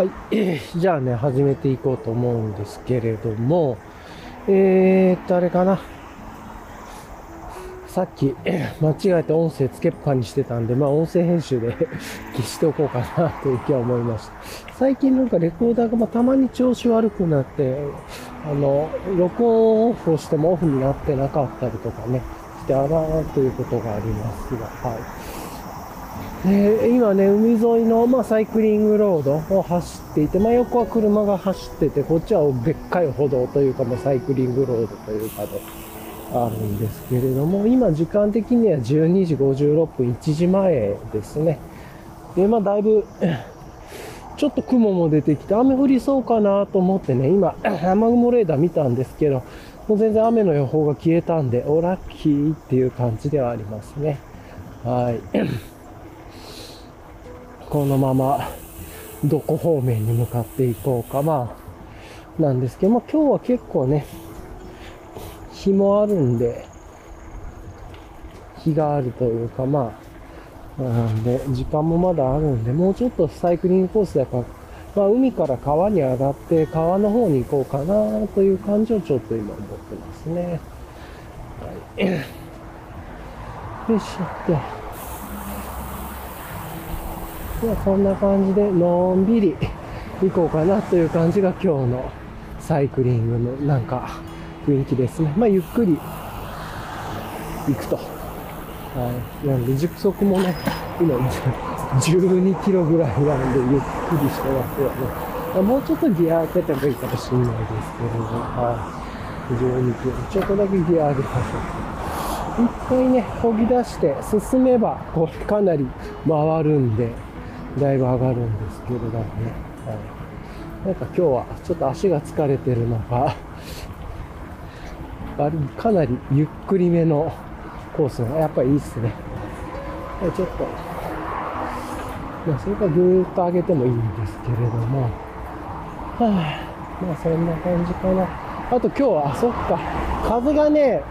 はい、えー、じゃあね、始めていこうと思うんですけれども、えーっと、あれかな。さっき、間違えて音声つけっぱにしてたんで、まあ音声編集で 消しておこうかなという気は思いました。最近なんかレコーダーがまたまに調子悪くなって、あの、録音オフをしてもオフになってなかったりとかね、してあらーということがありますが、はい。今ね、海沿いの、まあ、サイクリングロードを走っていて、まあ、横は車が走ってて、こっちはでっかい歩道というか、まあ、サイクリングロードというかで、あるんですけれども、今時間的には12時56分、1時前ですね。で、まあ、だいぶ、ちょっと雲も出てきて、雨降りそうかなと思ってね、今、雨雲レーダー見たんですけど、もう全然雨の予報が消えたんで、おラッキーっていう感じではありますね。はい。このままどこ方面に向かっていこうか、まあ、なんですけども、今日は結構ね、日もあるんで、日があるというか、まあ、なんで、時間もまだあるんで、もうちょっとサイクリングコースだから、まあ、海から川に上がって、川の方に行こうかなという感じをちょっと今思ってますね。はい。よいしょっと。まあ、そんな感じでのんびり行こうかなという感じが今日のサイクリングのなんか雰囲気ですね。まあ、ゆっくり行くと。はい。なんで、熟速もね、今12キロぐらいなんでゆっくりしてますよね。もうちょっとギア開けてもいいかもしれないですけれども、はい。12キロ。ちょっとだけギア上げましょう。一回ね、漕ぎ出して進めば、これかなり回るんで、だいぶ上がるんですけれどもね。はい、なんか今日はちょっと足が疲れてるのか、かなりゆっくりめのコースがやっぱりいいっすね。ちょっと、まあ、それからぐーっと上げてもいいんですけれども、はあ、まあそんな感じかな。あと今日は、あ、そっか、風がね、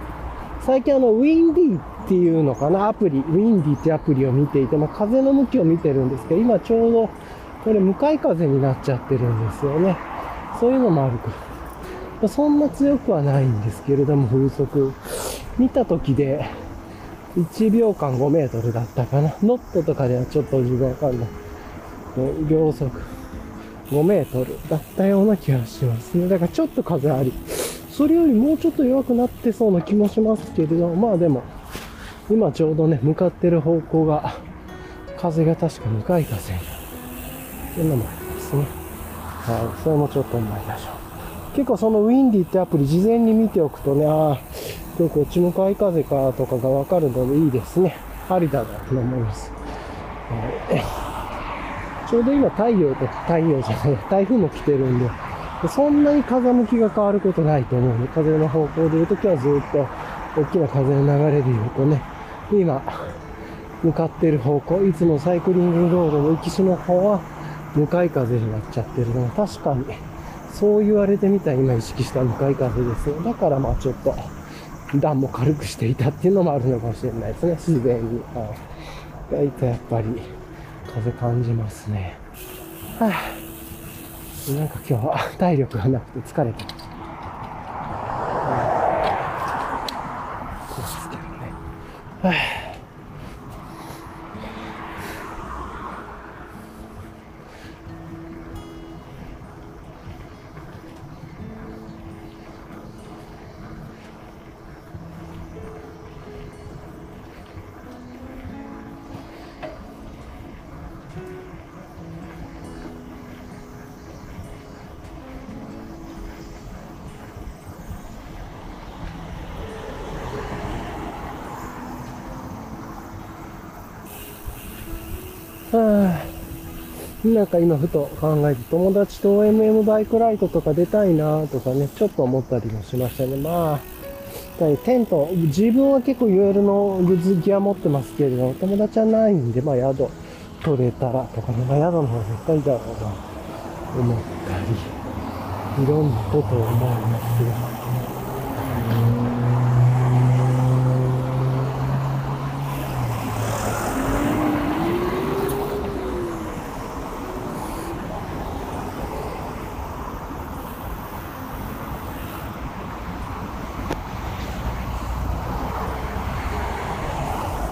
最近あの、ウィンディっていうのかな、アプリ、ウィンディってアプリを見ていて、まあ、風の向きを見てるんですけど、今ちょうど、これ向かい風になっちゃってるんですよね。そういうのもあるから。そんな強くはないんですけれども、風速。見た時で、1秒間5メートルだったかな。ノットとかではちょっと自分わかんない。秒速5メートルだったような気がしますね。だからちょっと風あり。それよりもうちょっと弱くなってそうな気もしますけれど、まあでも、今ちょうどね、向かってる方向が、風が確か向かい風にな。っていうのもありますね。はい。それもちょっと思いましょう。結構そのウィンディってアプリ事前に見ておくとね、ああ、今日こっち向かい風かとかがわかるのでいいですね。ありだなと思います。はい、ちょうど今太陽と太陽じゃない、台風も来てるんで、そんなに風向きが変わることないと思うので、風の方向で言うときはずっと大きな風の流れで言うとね、今、向かってる方向、いつもサイクリングロードの行きしの方は、向かい風になっちゃってるのが確かに、そう言われてみたら今意識した向かい風ですよ。だからまあちょっと、段も軽くしていたっていうのもあるのかもしれないですね、自然に。はい。意外とやっぱり、風感じますね。はあ、なんか今日は 体力がなくて疲れてます。こうですけどねはい。か今ふと考えて、友達と MM バイクライトとか出たいなとかね、ちょっと思ったりもしましたね。まあ、テント、自分は結構 UL のグッズギア持ってますけれど、友達はないんで、まあ宿取れたらとかね、まあ宿の方が絶対だろうな、思ったり、いろんなことを思いますよ。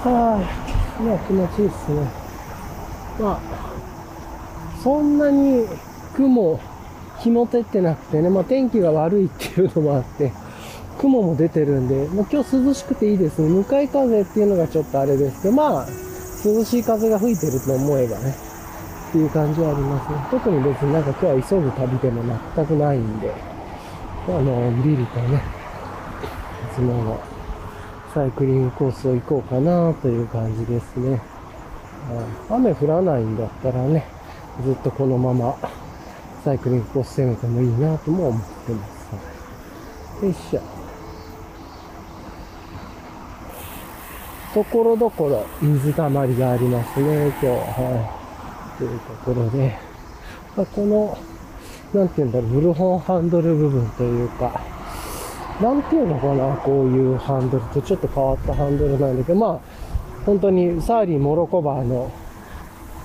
まあ気持ちいいっすね。まあ、そんなに雲、日も照ってなくてね、まあ天気が悪いっていうのもあって、雲も出てるんで、もう今日涼しくていいですね。向かい風っていうのがちょっとあれですけど、まあ、涼しい風が吹いてると思えばね、っていう感じはありますね。特に別になんか今日は急ぐ旅でも全くないんで、あの、んびりとね、いつものサイクリングコースを行こうかなという感じですね。雨降らないんだったらね、ずっとこのままサイクリングコース攻めてもいいなとも思ってます。よいしょ。ところどころ水たまりがありますね、今日は。い。というところで、ま、この、なんて言うんだろう、ブルホンハンドル部分というか、なんていうのかな、こういうハンドルとちょっと変わったハンドルなんだけど、まあ、本当にサーリーモロコバーの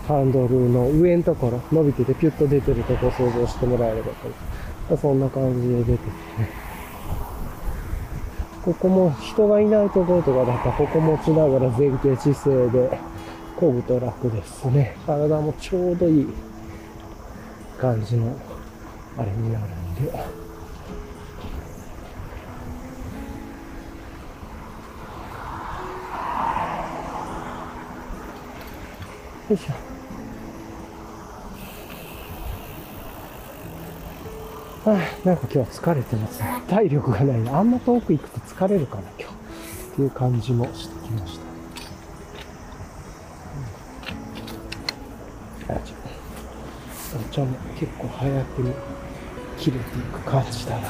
ハンドルの上のところ、伸びててピュッと出てるとこ想像してもらえればと。そんな感じで出てきて。ここも人がいないところとかだったら、ここ持ちながら前傾姿勢で漕ぐと楽ですね。体もちょうどいい感じのあれになるんで。いしょ。ああ、なんか今日は疲れてますね。体力がないな。あんま遠く行くと疲れるかな、今日。っていう感じもしてきました。うん、あ、ちょお茶も結構早くに切れていく感じだな。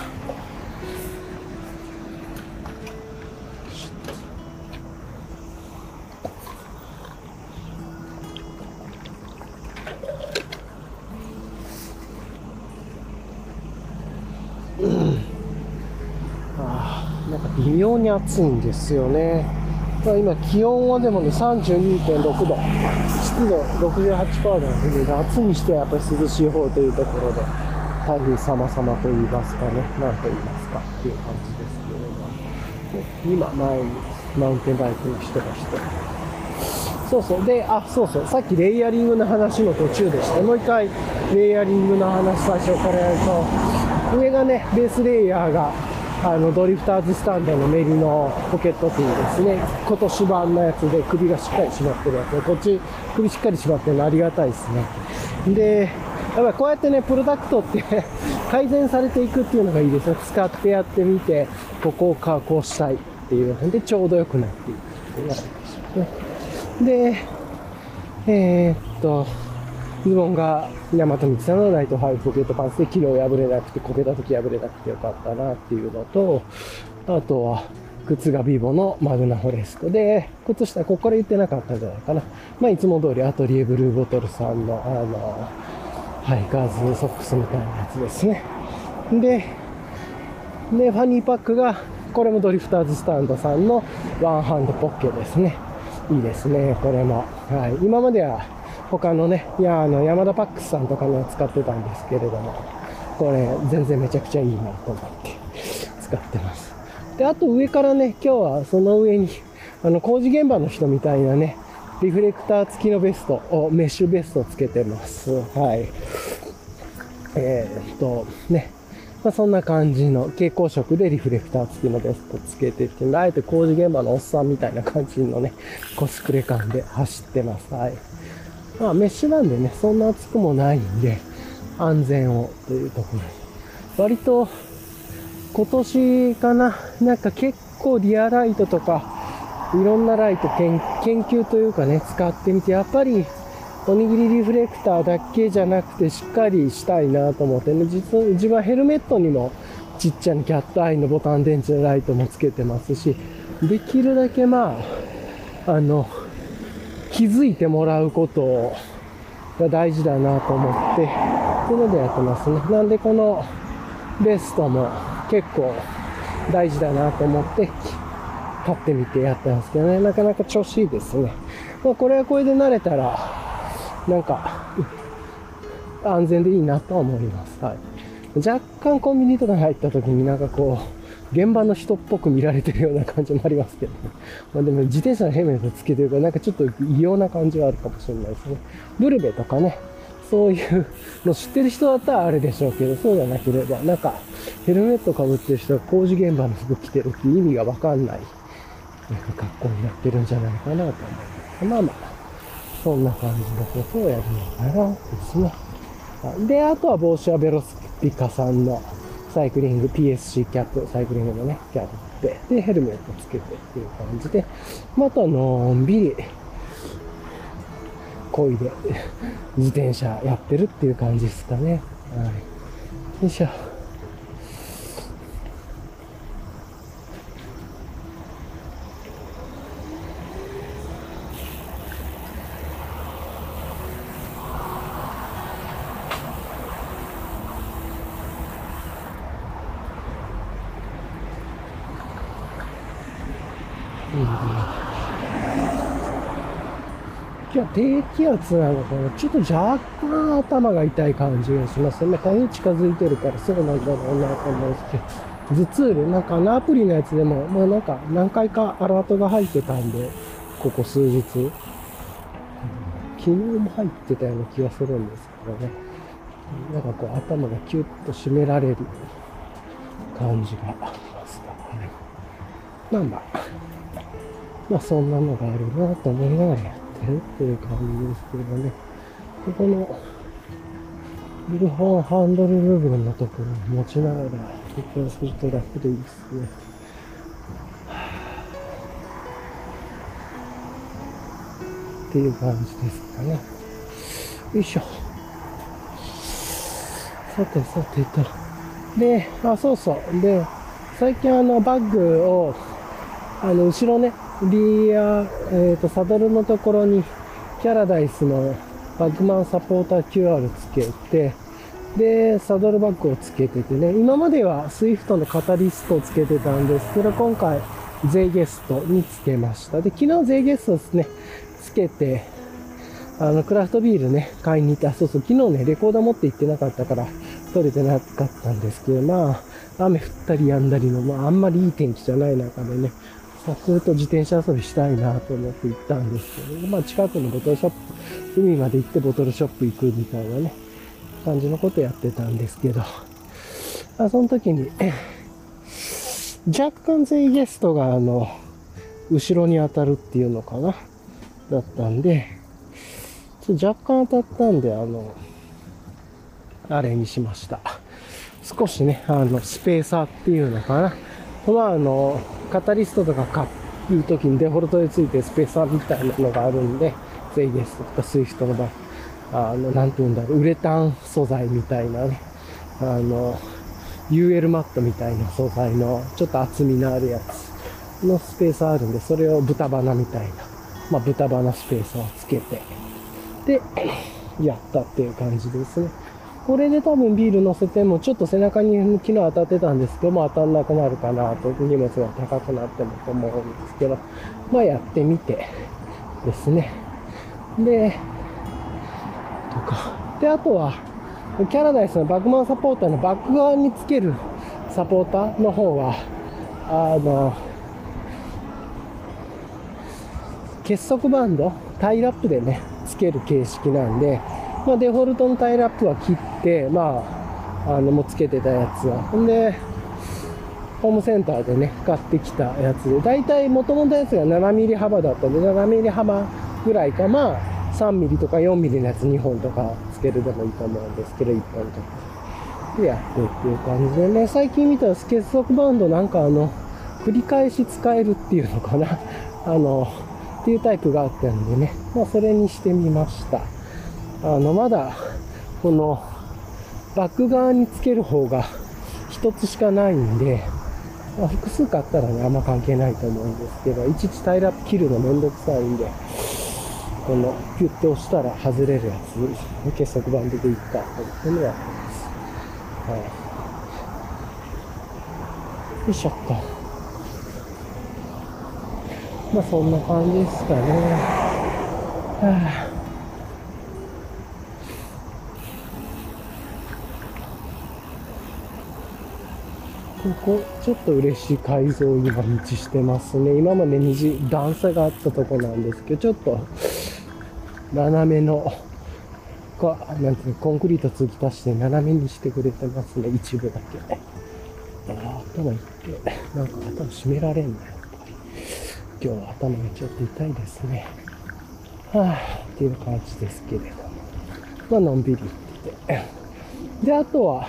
微妙に暑いんですよね。まあ、今気温はでもね32.6度、湿度68%なんで、夏にしてはやっぱり涼しい方というところで、台風様々と言いますかね、なんと言いますかっていう感じですけれども、今前にマウンテンバイクの人がして、そうそう。で、あ、そうそう。さっきレイヤリングの話の途中でした。もう一回、レイヤリングの話最初からやると、上がね、ベースレイヤーがあのドリフターズスタンドのメリのポケットティーですね。今年版のやつで首がしっかり締まってるやつ。でこっち首しっかり締まってるのありがたいですね。でやっぱこうやってねプロダクトって改善されていくっていうのがいいですね使ってやってみてここを加工したいっていうのでちょうど良くなっていくっていうのがあるでしょうね。でえー、っとズボンが大和道さんのライトハイポケットパンツで昨日破れなくて、こけた時破れなくてよかったなっていうのと、あとは、靴がビボのマグナフォレストで、靴下、ここから言ってなかったんじゃないかな。まあ、いつも通りアトリエブルーボトルさんの、あの、ハイカーズソックスみたいなやつですね。で、で、ファニーパックが、これもドリフターズスタンドさんのワンハンドポッケですね。いいですね、これも。はい。今までは、他のね、いや、あの、山田パックスさんとかの使ってたんですけれども、これ、全然めちゃくちゃいいなと思って使ってます。で、あと上からね、今日はその上に、あの、工事現場の人みたいなね、リフレクター付きのベストを、メッシュベストをつけてます。はい。えー、っと、ね。まあ、そんな感じの蛍光色でリフレクター付きのベストつけてってあえて工事現場のおっさんみたいな感じのね、コスプレ感で走ってます。はい。まあ、メッシュなんでね、そんな暑くもないんで、安全をというところに。割と、今年かな、なんか結構リアライトとか、いろんなライト研究というかね、使ってみて、やっぱり、おにぎりリフレクターだけじゃなくて、しっかりしたいなと思ってね、実は自分はヘルメットにもちっちゃなキャットアイのボタン電池のライトもつけてますし、できるだけまあ、あの、気づいてもらうことが大事だなと思って、っていうのでやってますね。なんでこのベストも結構大事だなと思って買ってみてやってますけどね、なかなか調子いいですね。まあ、これはこれで慣れたら、なんか、安全でいいなとは思います。はい。若干コンビニとかに入った時になんかこう、現場の人っぽく見られてるような感じもありますけどね。まあでも自転車のヘルメットつけてるからなんかちょっと異様な感じはあるかもしれないですね。ブルベとかね、そういうの知ってる人だったらあれでしょうけど、そうじゃなければ、なんかヘルメットかぶってる人が工事現場の服着てるって意味がわかんないなんか格好になってるんじゃないかなと思います。まあまあ、そんな感じのことをやるのかなですね。で、あとは帽子はベロスピカさんのサイクリング PSC キャップ、サイクリングのね、キャップで、でヘルメットつけてっていう感じで、またのんびり、こいで、自転車やってるっていう感じですかね。はい。よいしょ。今日は低気圧なのかなちょっと若干頭が痛い感じがしますね。台風近づいてるからそうなんだろうなと思うんですけど。頭痛で、なんかあのアプリのやつでも、もうなんか何回かアラートが入ってたんで、ここ数日。昨日も入ってたような気がするんですけどね。なんかこう頭がキュッと締められる感じがありますかね。まあまあ、まあそんなのがあるなと思いながらってるっていう感じですけどね。ここの、ビルホンハンドル部分のところを持ちながら、実況すると楽でいいですね。っていう感じですかね。よいしょ。さてさてと。で、あ、そうそう。で、最近あの、バッグを、あの、後ろね、リア、えっ、ー、と、サドルのところに、キャラダイスのバッグマンサポーター QR つけて、で、サドルバッグをつけててね、今まではスイフトのカタリストをつけてたんですけど、今回、ゼゲストにつけました。で、昨日ゼイゲストですね、つけて、あの、クラフトビールね、買いに行った。そうそう、昨日ね、レコーダー持って行ってなかったから、撮れてなかったんですけど、まあ、雨降ったり止んだりの、まあ、あんまりいい天気じゃない中でね、さっと自転車遊びしたいなと思って行ったんですけど、まあ、近くのボトルショップ、海まで行ってボトルショップ行くみたいなね、感じのことやってたんですけど、まあその時に、若干全員ゲストが、あの、後ろに当たるっていうのかな。だったんで、ちょ若干当たったんで、あの、あれにしました。少しね、あの、スペーサーっていうのかな。まあ、あの、カタリストとか買う時にデフォルトでついてスペーサーみたいなのがあるんで、ゼイゲスとかスイフトの場合、あの、なんて言うんだろう、ウレタン素材みたいなね、あの、UL マットみたいな素材のちょっと厚みのあるやつのスペーサーあるんで、それを豚鼻みたいな。まあ、豚バナスペースをつけて、で、やったっていう感じですね。これで多分ビール乗せても、ちょっと背中に昨日当たってたんですけど、も当たんなくなるかなと、荷物が高くなってもと思うんですけど、まあやってみてですね。で、とか。で、あとは、キャラダイスのバックマンサポーターのバック側につけるサポーターの方は、あの、結束バンド、タイラップでね、つける形式なんで、まあ、デフォルトのタイラップは切って、まあ、あの、もうつけてたやつは。ほんで、ホームセンターでね、買ってきたやつで、だいたい元々のやつが7ミリ幅だったんで、7ミリ幅ぐらいか、まあ、3ミリとか4ミリのやつ2本とかつけるでもいいと思うんですけど、1本とか。でやってっていう感じでね、最近見たら結束バンドなんかあの、繰り返し使えるっていうのかな。あの、っていうタイプがあったんでね、まあそれにしてみました。あの、まだ、この、バック側につける方が一つしかないんで、まあ、複数買ったらね、あんま関係ないと思うんですけど、いちいちタイラップ切るのめんどくさいんで、この、ピュッて押したら外れるやつ、結束バンドでいっか、というのやってます。はい。よいしょっと。まあそんな感じですかね。はあここ、ちょっと嬉しい改造を今道してますね。今まで虹、段差があったとこなんですけど、ちょっと、斜めの、か、なんていうの、コンクリート継ぎ足して斜めにしてくれてますね、一部だけ。あ頭いって、なんか頭締められんな、やっぱり。今日は頭がちょっと痛いですね。はぁ、っていう感じですけれども。まあ、のんびり行ってて。で、あとは、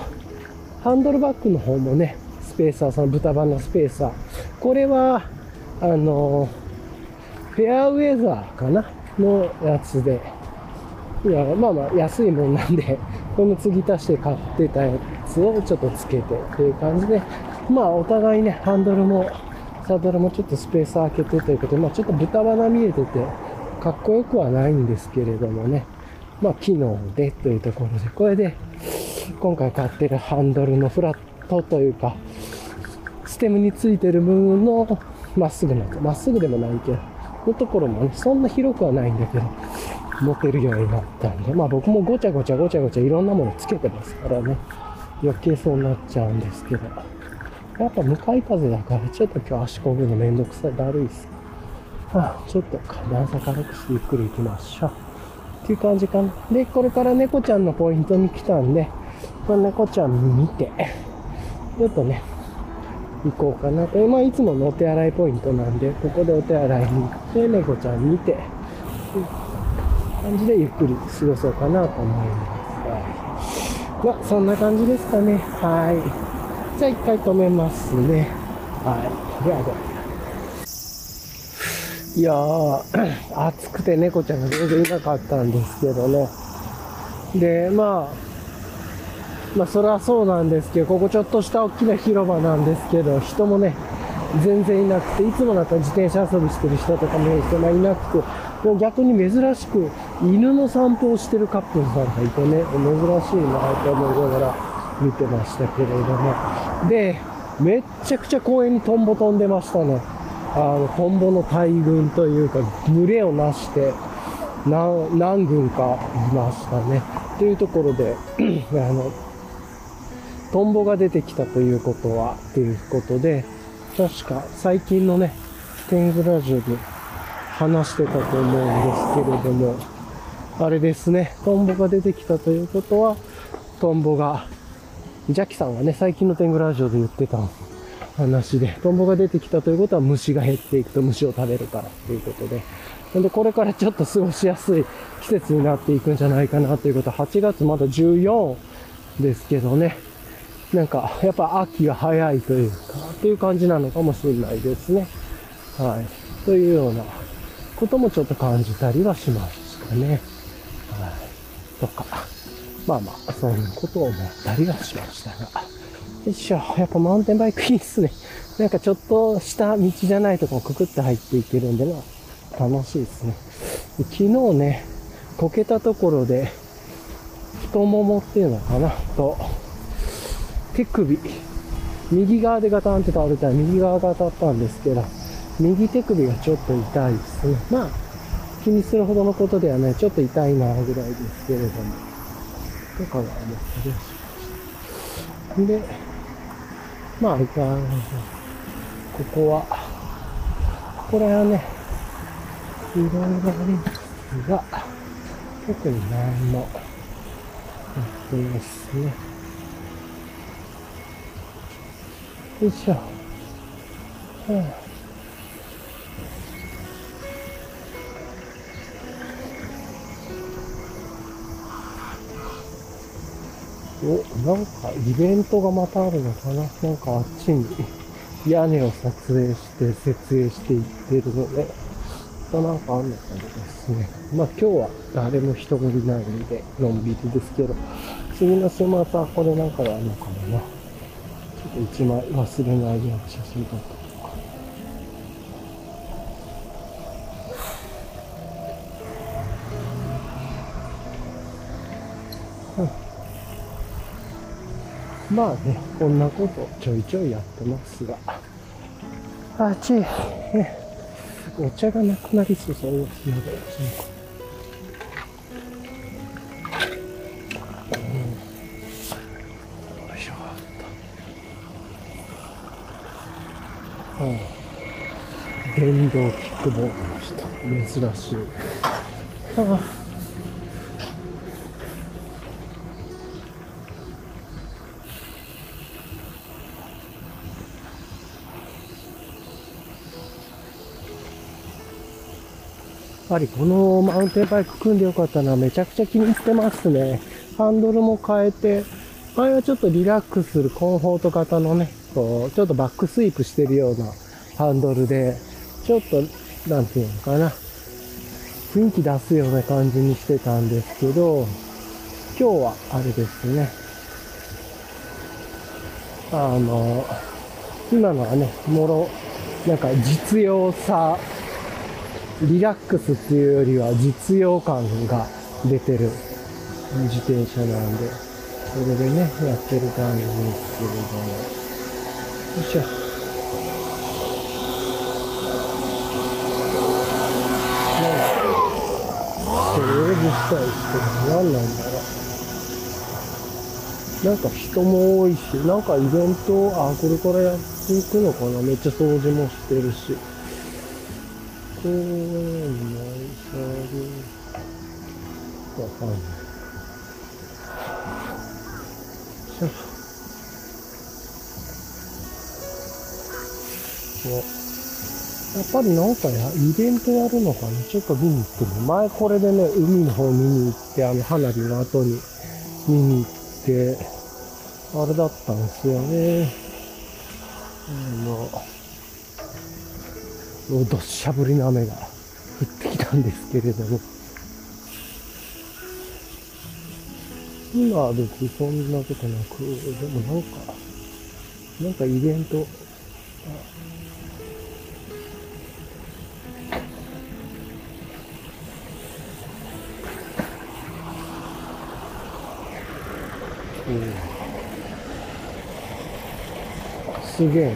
ハンドルバッグの方もね、スペーサー、その豚版のスペーサー。これは、あの、フェアウェザーかな？のやつで、いや、まあまあ安いもんなんで、この継ぎ足して買ってたやつをちょっとつけてっていう感じで、まあお互いね、ハンドルも、サドルもちょっとスペース開けてということで、まあちょっと豚鼻見えてて、かっこよくはないんですけれどもね、まあ機能でというところで、これで、今回買ってるハンドルのフラットというか、ステムについてる部分のまっすぐな、まっすぐでもないけど、のところもね、そんな広くはないんだけど、持てるようになったんで、まあ僕もごちゃごちゃごちゃごちゃいろんなものつけてますからね、余計そうなっちゃうんですけど、やっぱ向かい風だからちょっと今日足こぐのめんどくさい、だるいっす。はあ、ちょっと段差軽くしてゆっくり行きましょう。っていう感じかな。で、これから猫ちゃんのポイントに来たんで、この猫ちゃん見て、ちょっとね、行こうかなと。まあ、いつものお手洗いポイントなんで、ここでお手洗いに行って、猫ちゃん見て、感じでゆっくり過ごそうかなと思います。はい。まあ、そんな感じですかね。はい。じゃあ一回止めますね。はい。ではでは。いやー、暑くて猫ちゃんが全然いなかったんですけどね。で、まあ、まあ、それはそうなんですけど、ここちょっとした大きな広場なんですけど、人もね、全然いなくて、いつもだったら自転車遊びしてる人とかも人がいなくて、も逆に珍しく犬の散歩をしてるカップルさんがいてね、珍しいなと思いながら見てましたけれども。で、めっちゃくちゃ公園にトンボ飛んでましたね。あの、トンボの大群というか、群れをなして、何、何群かいましたね。というところで、あの、トンボが出てきたということは、ということで、確か最近のね、天狗ラジオで話してたと思うんですけれども、あれですね、トンボが出てきたということは、トンボが、ジャキさんがね、最近の天狗ラジオで言ってた話で、トンボが出てきたということは虫が減っていくと虫を食べるからということで、なんでこれからちょっと過ごしやすい季節になっていくんじゃないかなということ、8月まだ14ですけどね、なんか、やっぱ秋が早いというか、という感じなのかもしれないですね。はい。というようなこともちょっと感じたりはしましたね。はい。とか。まあまあ、そういうことを思ったりはしましたが。よいしょ。やっぱマウンテンバイクいいっすね。なんかちょっとした道じゃないとこくくって入っていけるんで、まあ、楽しいですね。昨日ね、こけたところで、太ももっていうのかな、と、手首、右側でガタンって倒れたら右側が当たったんですけど、右手首がちょっと痛いですね。まあ、気にするほどのことではない、ちょっと痛いなぐらいですけれども、とかが思ったりました。で、まあ、いかがここは、これはね、いろいろありますが、特に何も、やってないですね。よいしょ。はあお、なんかイベントがまたあるのかななんかあっちに屋根を撮影して設営していってるので、なんかあんのかもですね。まあ今日は誰も人がいないんで、のんびりですけど、次の週末はこれなんかがあるのかもな。と一枚忘れないような写真撮った。まあね、こんなことちょいちょいやってますが。あち、お茶がなくなりそうそう。ですので、電動キックボードの人。珍しい。ああぱりこのマウンテンバイク組んでよかったのはめちゃくちゃ気に入ってますね。ハンドルも変えて、前はちょっとリラックスするコンフォート型のね、こう、ちょっとバックスイープしてるようなハンドルで、ちょっと、なんていうのかな、雰囲気出すような感じにしてたんですけど、今日はあれですね、あの、今のはね、もろ、なんか実用さリラックスっていうよりは実用感が出てる自転車なんで、それでね、やってる感じですけれども。よいしょ。セーブしたりして何なんだろう。なんか人も多いし、なんかイベント、あ、これからやっていくのかなめっちゃ掃除もしてるし。公園内車両わかんない。やっぱりなんかや、イベントやるのかな？ちょっと見に行ってみ前これでね、海の方見に行って、あの花火の後に見に行って、あれだったんですよね。あの、どっしゃ降りの雨が降ってきたんですけれども。今は別にそんなことなく、でもなんか、なんかイベント、すげえね。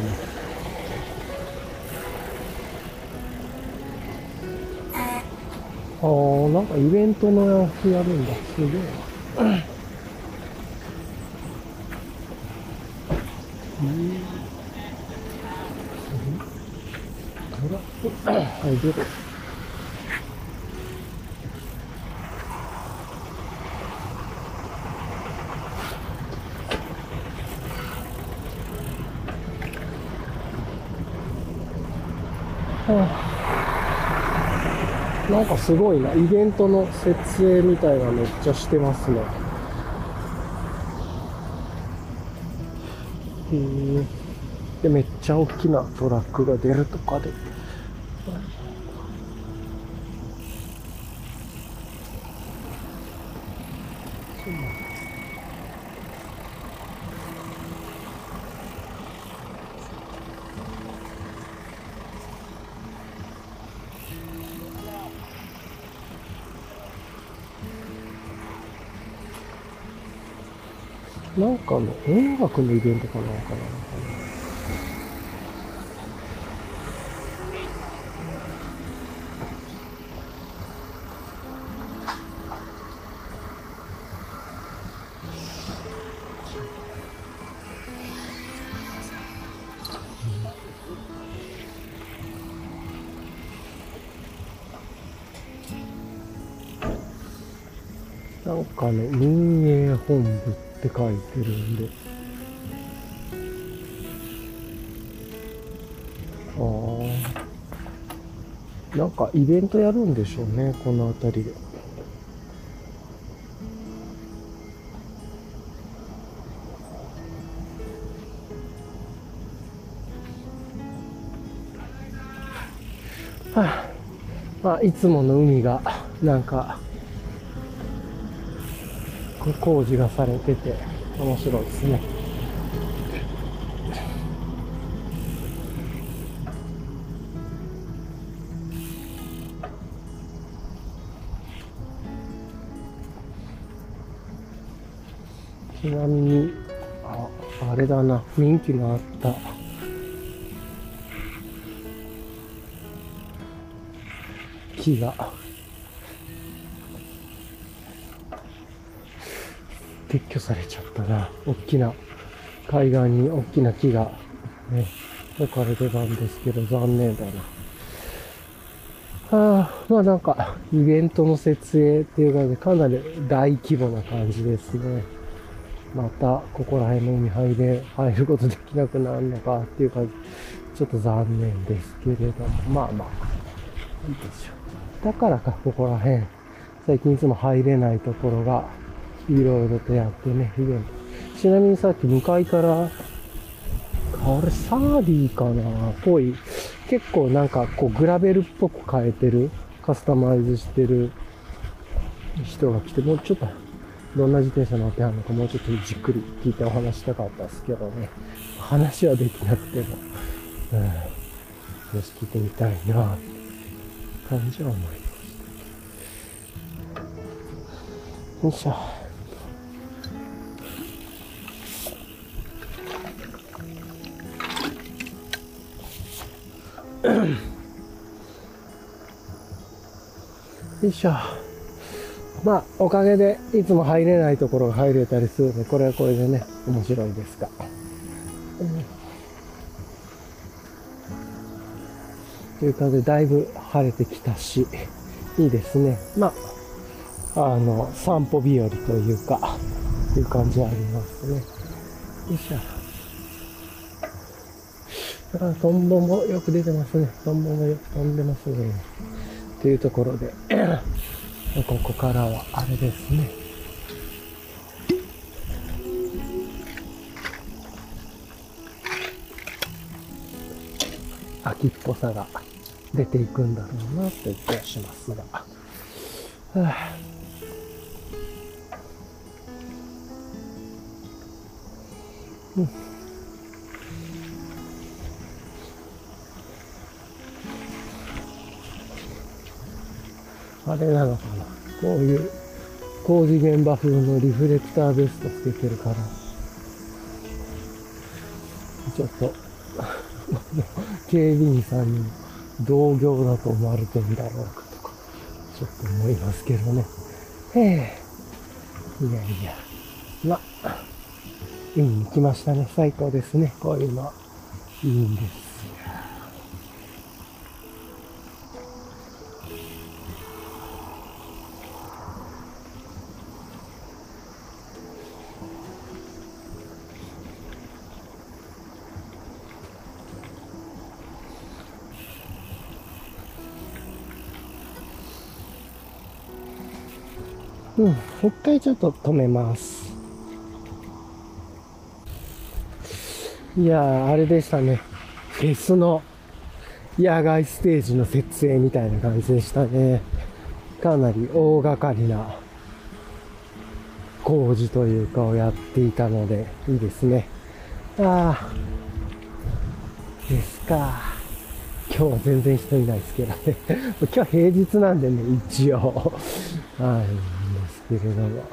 ああ、なんかイベントのやつやるんだ。すげえな。トラック、はい、出る。はあなんかすごいな。イベントの設営みたいなめっちゃしてますね。へえ。で、めっちゃ大きなトラックが出るとかで。なんかの音楽のイベントかなんかなのかな。って書いてるんで。ああ。なんかイベントやるんでしょうね、この辺りで。はあ、まあ、いつもの海が、なんか、工事がされてて面白いですね。ちなみに、あ、あれだな、雰囲気のあった。木が。撤去されちゃったな。大きな、海岸に大きな木が、ね、置かれてたんですけど、残念だな。あまあなんか、イベントの設営っていう感じで、かなり大規模な感じですね。また、ここら辺の海入れ、入ることできなくなるのかっていう感じ、ちょっと残念ですけれども、まあまあ、いいでしょう。だからか、ここら辺、最近いつも入れないところが、いろいろとやってね、イベント。ちなみにさっき向かいから、あれ、サーディーかなぽい。結構なんかこうグラベルっぽく変えてる、カスタマイズしてる人が来て、もうちょっとどんな自転車乗ってはるのかもうちょっとじっくり聞いてお話したかったですけどね。話はできなくても、うん、よし聞いてみたいなって感じは思いました。よいしょ。よいしょ。まあ、おかげで、いつも入れないところが入れたりするので、これはこれでね、面白いですが。という感じで、だいぶ晴れてきたし、いいですね。まあ、あの、散歩日和というか、いう感じはありますね。よいしょ。あ、トンボもよく出てますね。トンボもよく飛んでますね。というところで、ここからはあれですね。秋っぽさが出ていくんだろうなって気がしますが。はあうんあれなのかな。こういう工事現場風のリフレクターベストつけてるから、ちょっと、警備員さんに同業だと思われてんだろうかとか、ちょっと思いますけどね。へえ。いやいや。ま、海に来ましたね。最高ですね。こういうの。いいんです。うん、一回ちょっと止めます。いやー、あれでしたね。フェスの野外ステージの設営みたいな感じでしたね。かなり大掛かりな工事というかをやっていたので、いいですね。ああ、ですか。今日は全然人いないですけどね。今日平日なんでね、一応。はい。けれども。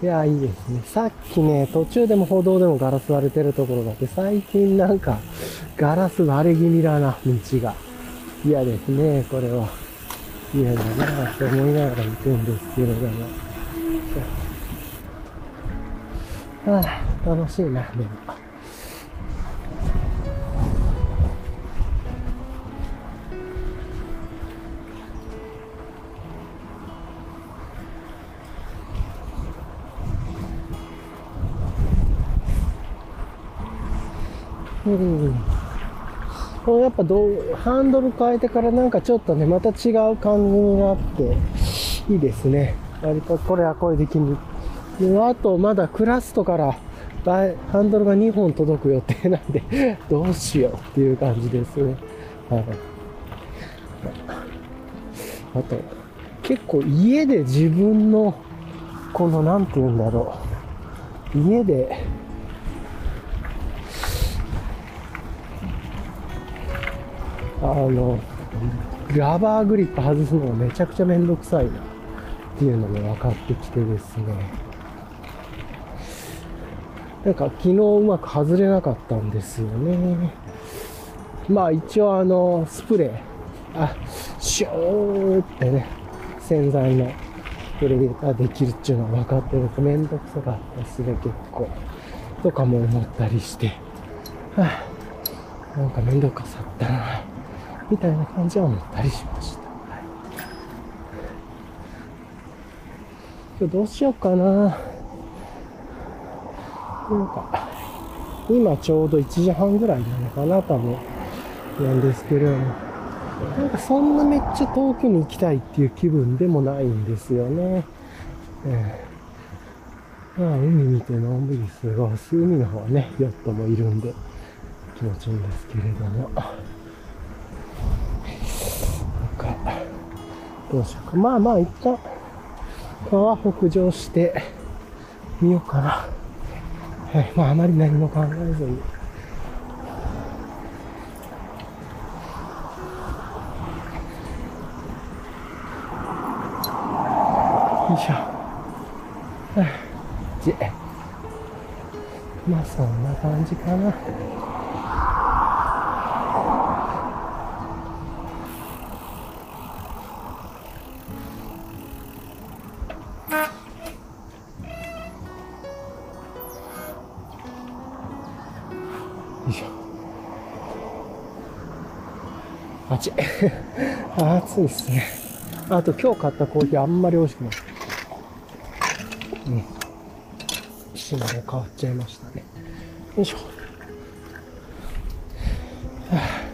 いや、いいですね。さっきね、途中でも歩道でもガラス割れてるところがあって、最近なんか、ガラス割れ気味だな、道が。嫌ですね、これは。嫌だなって思いながら行くんですけれども。はあ、楽しいな、でも。これやっぱどう、ハンドル変えてからなんかちょっとね、また違う感じになって、いいですね。割とこれはこれで気に。で、あとまだクラストからハンドルが2本届く予定なんで どうしようっていう感じですね。はい。あと、結構家で自分の、この、なんて言うんだろう。家で、あの、ラバーグリップ外すのがめちゃくちゃめんどくさいなっていうのも分かってきてですね。なんか昨日うまく外れなかったんですよね。まあ一応あの、スプレー、あ、シューってね、洗剤のプレーができるっていうのは分かってるとめんどくさかったですね、結構。とかも思ったりして。はあ、なんかめんどくさったな。みたいな感じは思ったりしました。はい今日どうしようかな。なんか、今ちょうど1時半ぐらいなのかな、多分。なんですけれども。なんかそんなめっちゃ遠くに行きたいっていう気分でもないんですよね。ええまあ、海見てのんびり過ごす。海の方はね、ヨットもいるんで気持ちいいんですけれども。なんか、どうしようか。まあまあ、一旦、川北上してみようかな。はい。まあ、あまり何も考えずに。よいしょ。はあじまあ、そんな感じかな。暑いっすね。あと今日買ったコーヒーあんまり美味しくない。うん。島で変わっちゃいましたね。よいしょ。はあ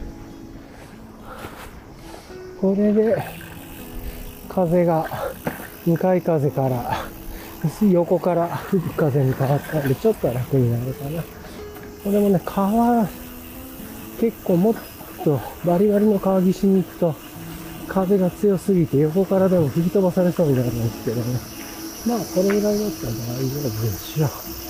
これで、風が、向かい風から、横から吹く風に変わったんで、ちょっと楽になるかな。これもね、川、結構もっとバリバリの川岸に行くと、風が強すぎて横からでも吹き飛ばされそうになるんですけどね。まあ、これぐらいだったら大丈夫でしょう。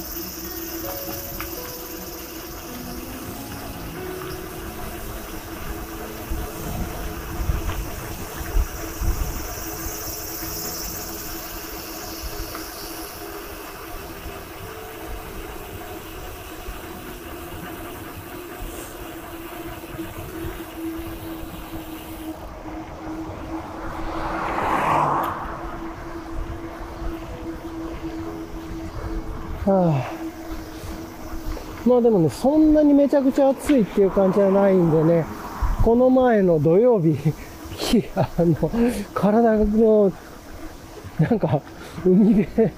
はあ、まあでもね、そんなにめちゃくちゃ暑いっていう感じじゃないんでね、この前の土曜日、あの、体の、なんか、海で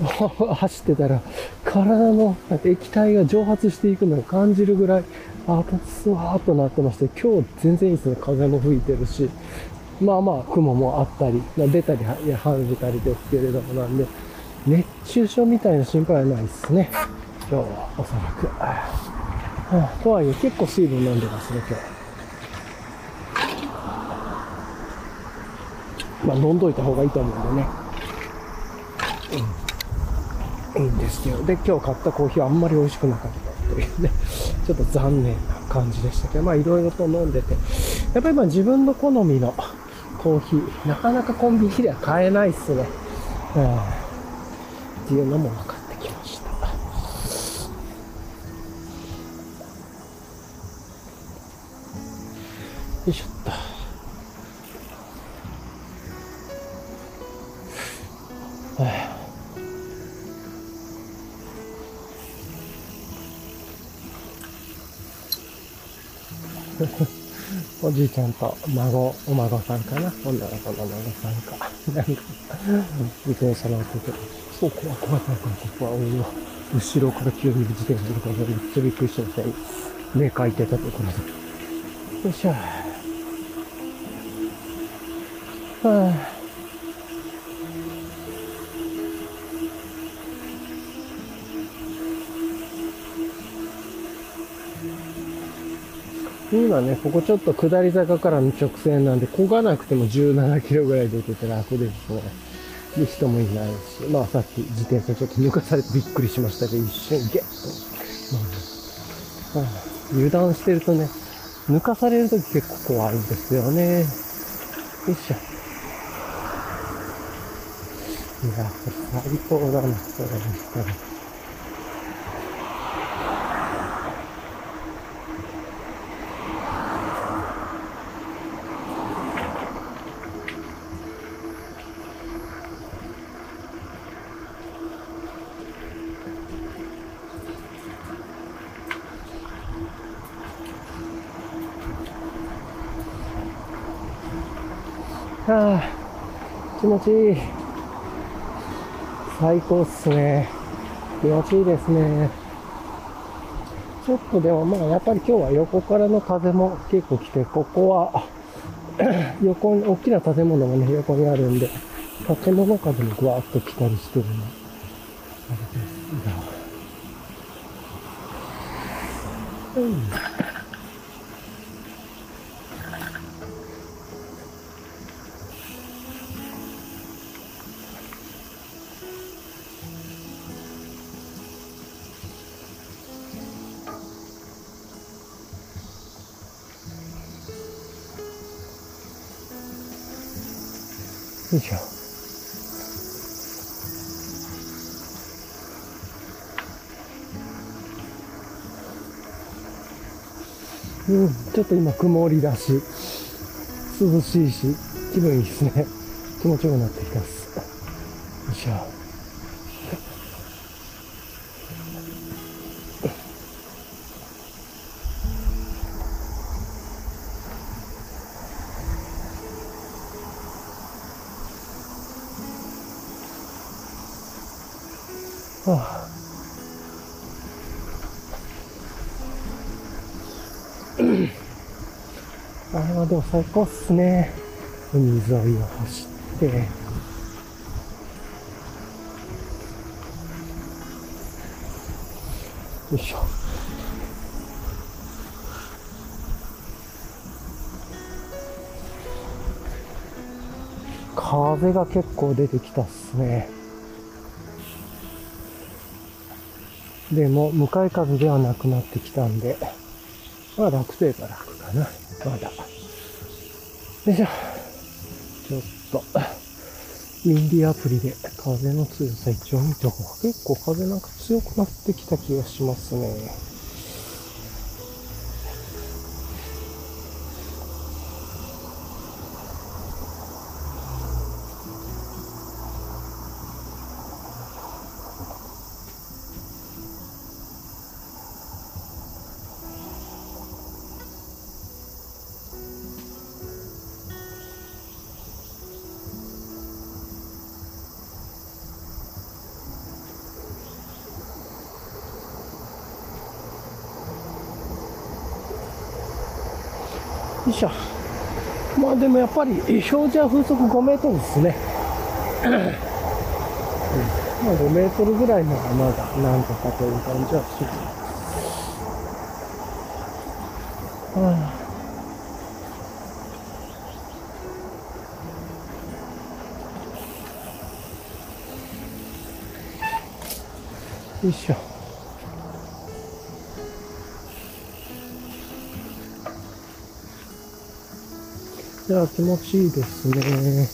走ってたら、体の液体が蒸発していくのを感じるぐらい、あと、スワーっとなってまして、今日全然いいですね。風も吹いてるし、まあまあ雲もあったり、出たりは、いや、晴れたりですけれどもなんで、熱中症みたいな心配はないですね。今日はおそらく。とはいえ結構水分飲んでますね、今日。まあ飲んどいた方がいいと思うんでね。うん。いいんですけど。で、今日買ったコーヒーはあんまり美味しくなかったというね。ちょっと残念な感じでしたけど、まあいろいろと飲んでて。やっぱりまあ自分の好みのコーヒー、なかなかコンビニでは買えないっすね。うんっていうのも分かってきました。よいしょおじいちゃんと孫、お孫さんかな女の子の孫さんか。なんか、自転車乗ってて、そう、怖い怖い怖い怖い怖い。うわ後ろから急に自転車来るかめっちゃびっくりしてました。目かいてたところで。よいしょ。はあ今ね、ここちょっと下り坂からの直線なんで、漕がなくても17キロぐらい出てて楽ですね。で、人もいないし、まあさっき自転車ちょっと抜かされてびっくりしましたけど、一瞬ゲッと。まあ油断してるとね、抜かされるとき結構怖いんですよね。よいしょ。いや、これ最高だな、これ。持ちいい。最高っすね。気持ちいいですね。ちょっとでもまあやっぱり今日は横からの風も結構来て、ここは 横に、大きな建物もね、横にあるんで、建物風もぐわーっと来たりしてるな、ねいじゃん。うん、ちょっと今曇りだし、涼しいし、気分いいですね。気持ちよくなってきたっす。あ あれはでも最高っすね。海沿いを走って。よいしょ。風が結構出てきたっすね。でも、向かい風ではなくなってきたんで、まあ楽といえば楽かな。まだ。よいしょ。ちょっと、ウィンディアプリで風の強さ一応見ておこう。結構風なんか強くなってきた気がしますね。ぱり表示は風速5メートルですね。うんまあ5メートルぐらいならまだなんとかという感じはす。はあよいしょ。いや、気持ちいいですね。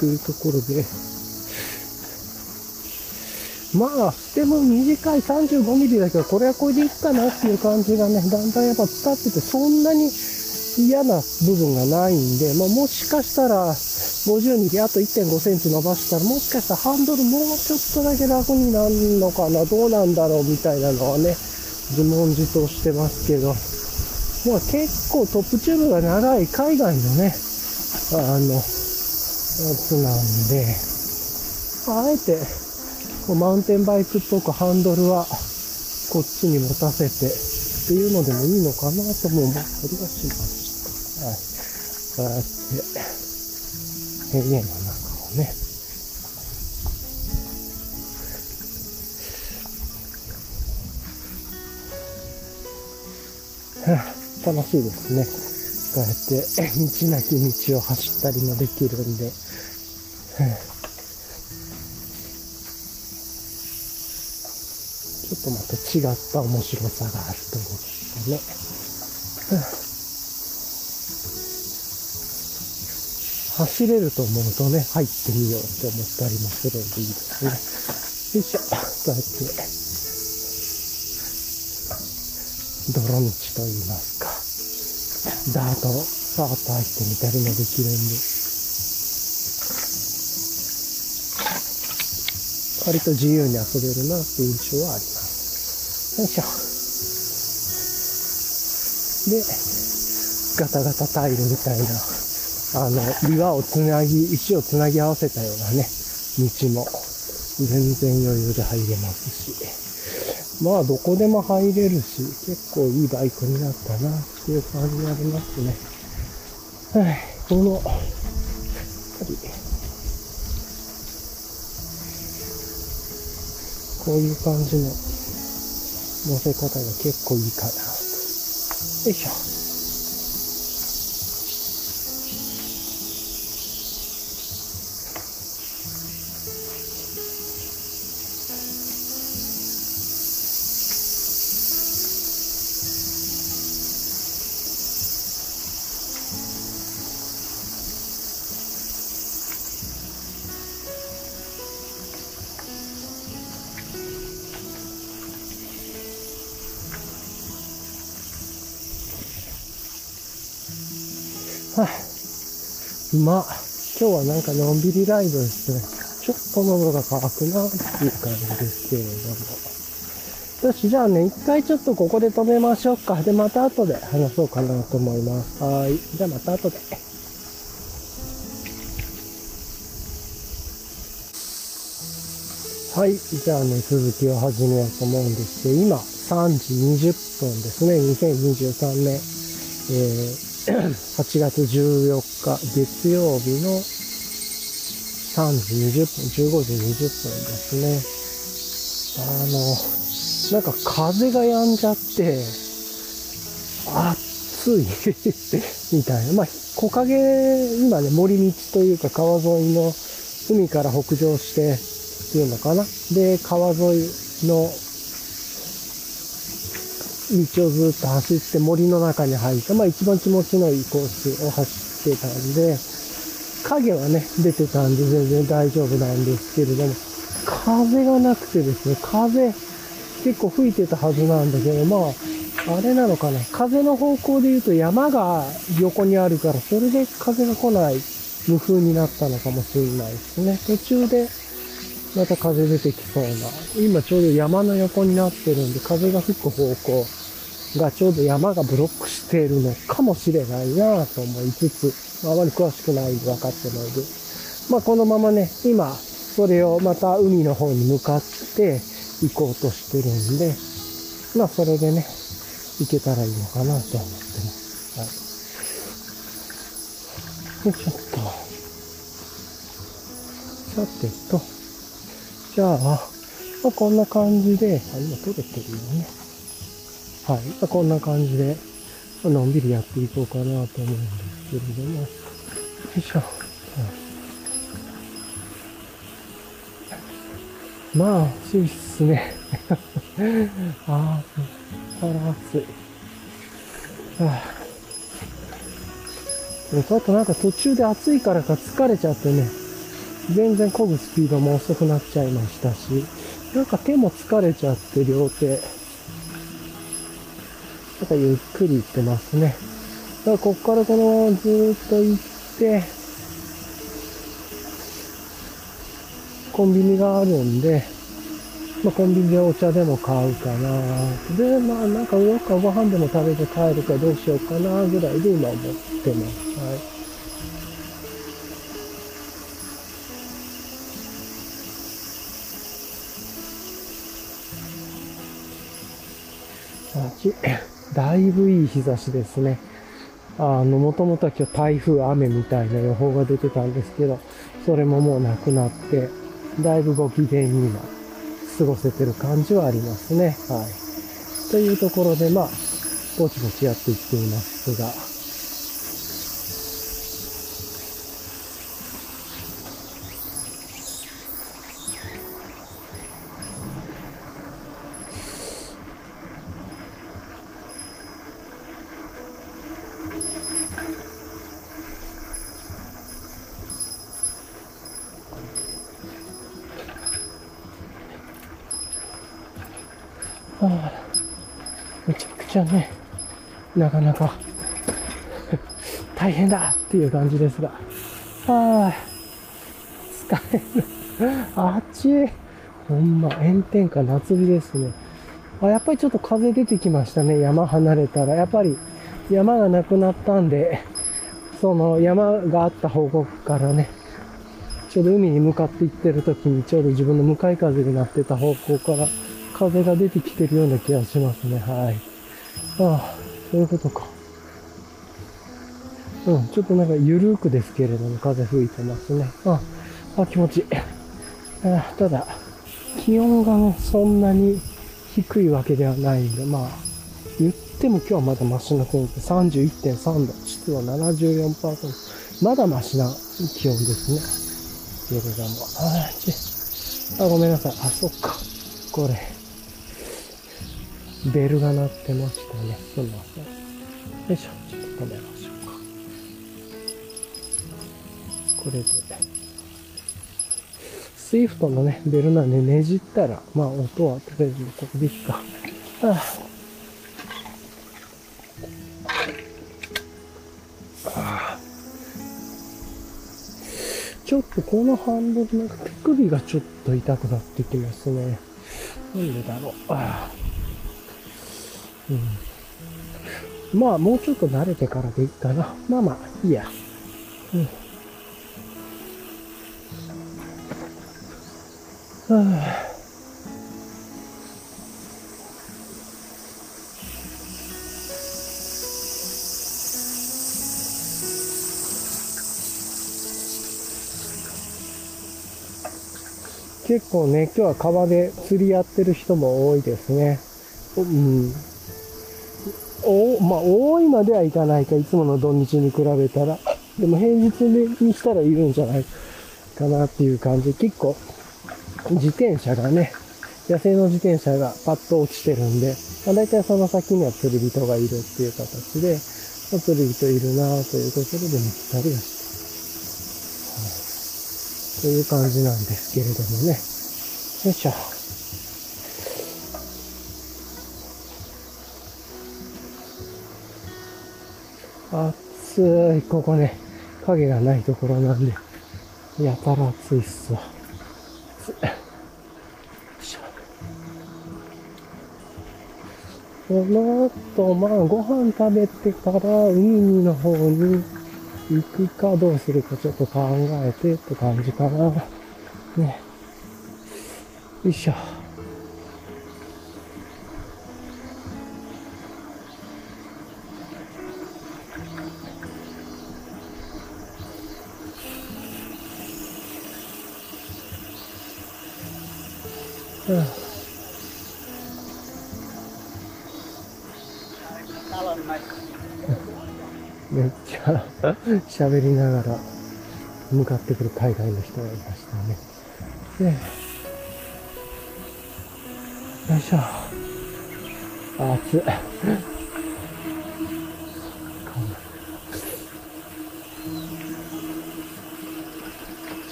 というところで。まあ、でも短い35ミリだけど、これはこれでいいかなっていう感じがね、だんだんやっぱ伝ってて、そんなに嫌な部分がないんで、まあ、もしかしたら、50ミリ、あと1.5センチ伸ばしたら、もしかしたらハンドルもうちょっとだけ楽になるのかな、どうなんだろうみたいなのはね、自問自答してますけど、まあ結構トップチューブが長い海外のね、あの、やつなんで、あえて、こうマウンテンバイクっぽくハンドルはこっちに持たせてっていうのでもいいのかなとも思ったりはしました。はい。こうやって、平原の中をね、はあ楽しいですね。こうやって 道なき道を走ったりもできるんで。ちょっとまた違った面白さがあるというかね。は あ走れると思うとね、入ってみようって思ったりもするんでいいですね。よいしょ。こうやって、泥道と言いますか。ダート、さーっと入ってみたりもできるんで。割と自由に遊べるなっていう印象はあります。よいしょ。で、ガタガタタイルみたいなあの、岩をつなぎ、石をつなぎ合わせたようなね、道も全然余裕で入れますし。まあ、どこでも入れるし、結構いいバイクになったなっていう感じになりますね。はい、この、やっぱり、こういう感じの乗せ方が結構いいかなと。よいしょ。まあ、今日はなんかのんびりライドですね。ちょっと喉が渇くなっていう感じですけれども。よし、じゃあね、一回ちょっとここで止めましょうか。で、また後で話そうかなと思います。はい。じゃあまた後で。はい。じゃあね、続きを始めようと思うんですけど、今、3時20分ですね。2023年。えー8月14日月曜日の3時20分、15時20分ですね。あの、なんか風が止んじゃって、暑い みたいな。まあ、木陰、今ね、森道というか川沿いの海から北上してっていうのかな。で、川沿いの道をずっと走って森の中に入った、まあ一番気持ちのいいコースを走ってたんで、影はね、出てたんで全然大丈夫なんですけれども、風がなくてですね、風結構吹いてたはずなんだけど、まあ、あれなのかな、風の方向で言うと山が横にあるから、それで風が来ない無風になったのかもしれないですね。途中でまた風出てきそうな。今ちょうど山の横になってるんで、風が吹く方向がちょうど山がブロックしているのかもしれないなと思いつつ、あまり詳しくないで分かってないで。まあこのままね、今、それをまた海の方に向かって行こうとしてるんで、まあそれでね、行けたらいいのかなと思ってます。はい。で、ちょっと、さてと、じゃあ、まあ、こんな感じで、あ、今撮れてるよね。はい。こんな感じで、のんびりやっていこうかなと思うんですけれども。よいしょ。はい、まあ、暑いっすね。ああ、あら暑い。はあ、ちょっとなんか途中で暑いからか疲れちゃってね、全然漕ぐスピードも遅くなっちゃいましたし、なんか手も疲れちゃって両手。なんかゆっくり行ってますね。だからこっからこのままずっと行って、コンビニがあるんで、まあ、コンビニでお茶でも買うかな。で、まあなんかどっかご飯でも食べて帰るかどうしようかなぐらいで今思ってます。はい。あっちだいぶいい日差しですね。あの、もともとは今日台風雨みたいな予報が出てたんですけど、それももうなくなって、だいぶご機嫌に今、過ごせてる感じはありますね。はい。というところで、まあ、ぼちぼちやっていっていますが、あめちゃくちゃね、なかなか。大変だっていう感じですが、ああ、疲れる。あっち、ほんま、炎天下夏日ですね。あ、やっぱりちょっと風出てきましたね、山離れたら。やっぱり山がなくなったんで、その山があった方向からね、ちょうど海に向かって行ってる時にちょうど自分の向かい風になってた方向から風が出てきてるような気がしますね。はい。ああ、そういうことか。うん、ちょっとなんか緩くですけれども風吹いてますね。ああ、気持ちいい。あただ、気温がね、そんなに低いわけではないんで、まあ、言っても今日はまだマシな天気、31.3度、湿度74%、まだマシな気温ですね。けれども、あち、あ、ごめんなさい。あ、そっか。これ、ベルが鳴ってましたね。すみません。よいしょ。ちょっと止めましょうか。これで。スイフトのね、ベルなんでねじったら、まあ音はとりあえずここでいっか。はあ、ちょっとこのハンドルなんか手首がちょっと痛くなってきますね。なんでだろう。あうん、まあもうちょっと慣れてからでいいかな。まあまあ、いいや。うんはあ結構ね、今日は川で釣りやってる人も多いですね。うん。お、まあ、多いまではいかないか、いつもの土日に比べたら。でも平日にしたらいるんじゃないかなっていう感じ。結構自転車がね、野生の自転車がパッと落ちてるんで、まあ、大体その先には釣り人がいるっていう形で、まあ、釣り人いるなということで見つたりはして、はい、という感じなんですけれどもね。よいしょ。暑い、ここね、影がないところなんで、やたら暑いっすわ。この後、まあ、ご飯食べてから海の方に行くかどうするかちょっと考えてって感じかな。ね。よいしょ。めっちゃ喋りながら向かってくる海外の人がいましたね。で、よいしょ。暑い。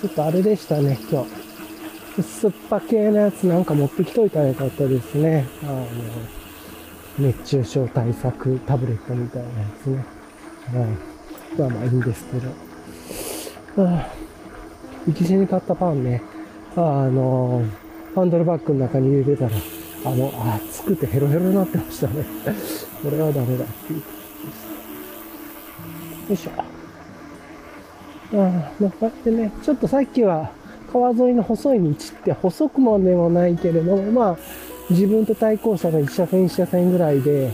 ちょっとあれでしたね、今日。酸っぱ系のやつなんか持ってきといたらよかったですね。あの熱中症対策タブレットみたいなやつね。はい。まあまあいいんですけど。ああ、生きに買ったパンね、あの、ハンドルバッグの中に入れてたら、あの、熱くてヘロヘロになってましたね。これはダメだっていう。よいしょ。ああ、まあ、こうやってね、ちょっとさっきは川沿いの細い道って細くもでもないけれども、まあ、自分と対向車が1車線1車線ぐらいで、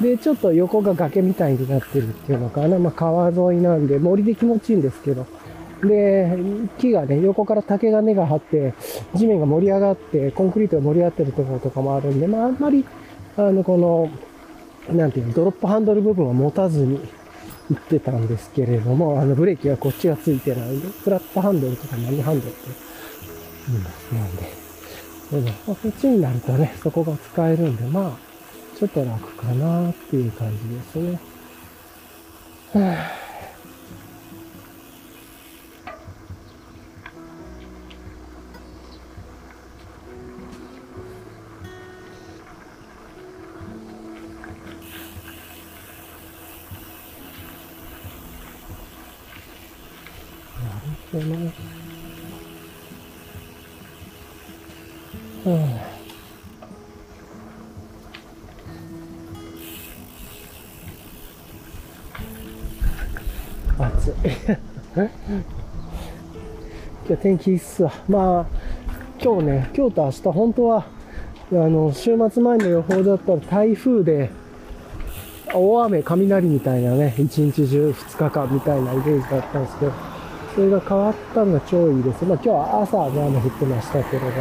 で、ちょっと横が崖みたいになってるっていうのかな。まあ、川沿いなんで、森で気持ちいいんですけど。で、木がね、横から竹が根が張って、地面が盛り上がって、コンクリートが盛り上がってるところとかもあるんで、まあ、あんまり、あの、この、なんていうの、ドロップハンドル部分は持たずに行ってたんですけれども、あの、ブレーキがこっちがついてないんで、フラットハンドルとか何ハンドルって、うん、なんで、でも、こっちになるとね、そこが使えるんで、まあ、ちょっと楽かなっていう感じですね。なるほどね。うん、今日天気いいっすわ。まあ、今日ね、今日と明日、本当は、あの、週末前の予報だったら台風で、大雨、雷みたいなね、一日中2日間みたいなイメージだったんですけど、それが変わったのが超いいです。まあ今日は朝ね、雨降ってましたけれども、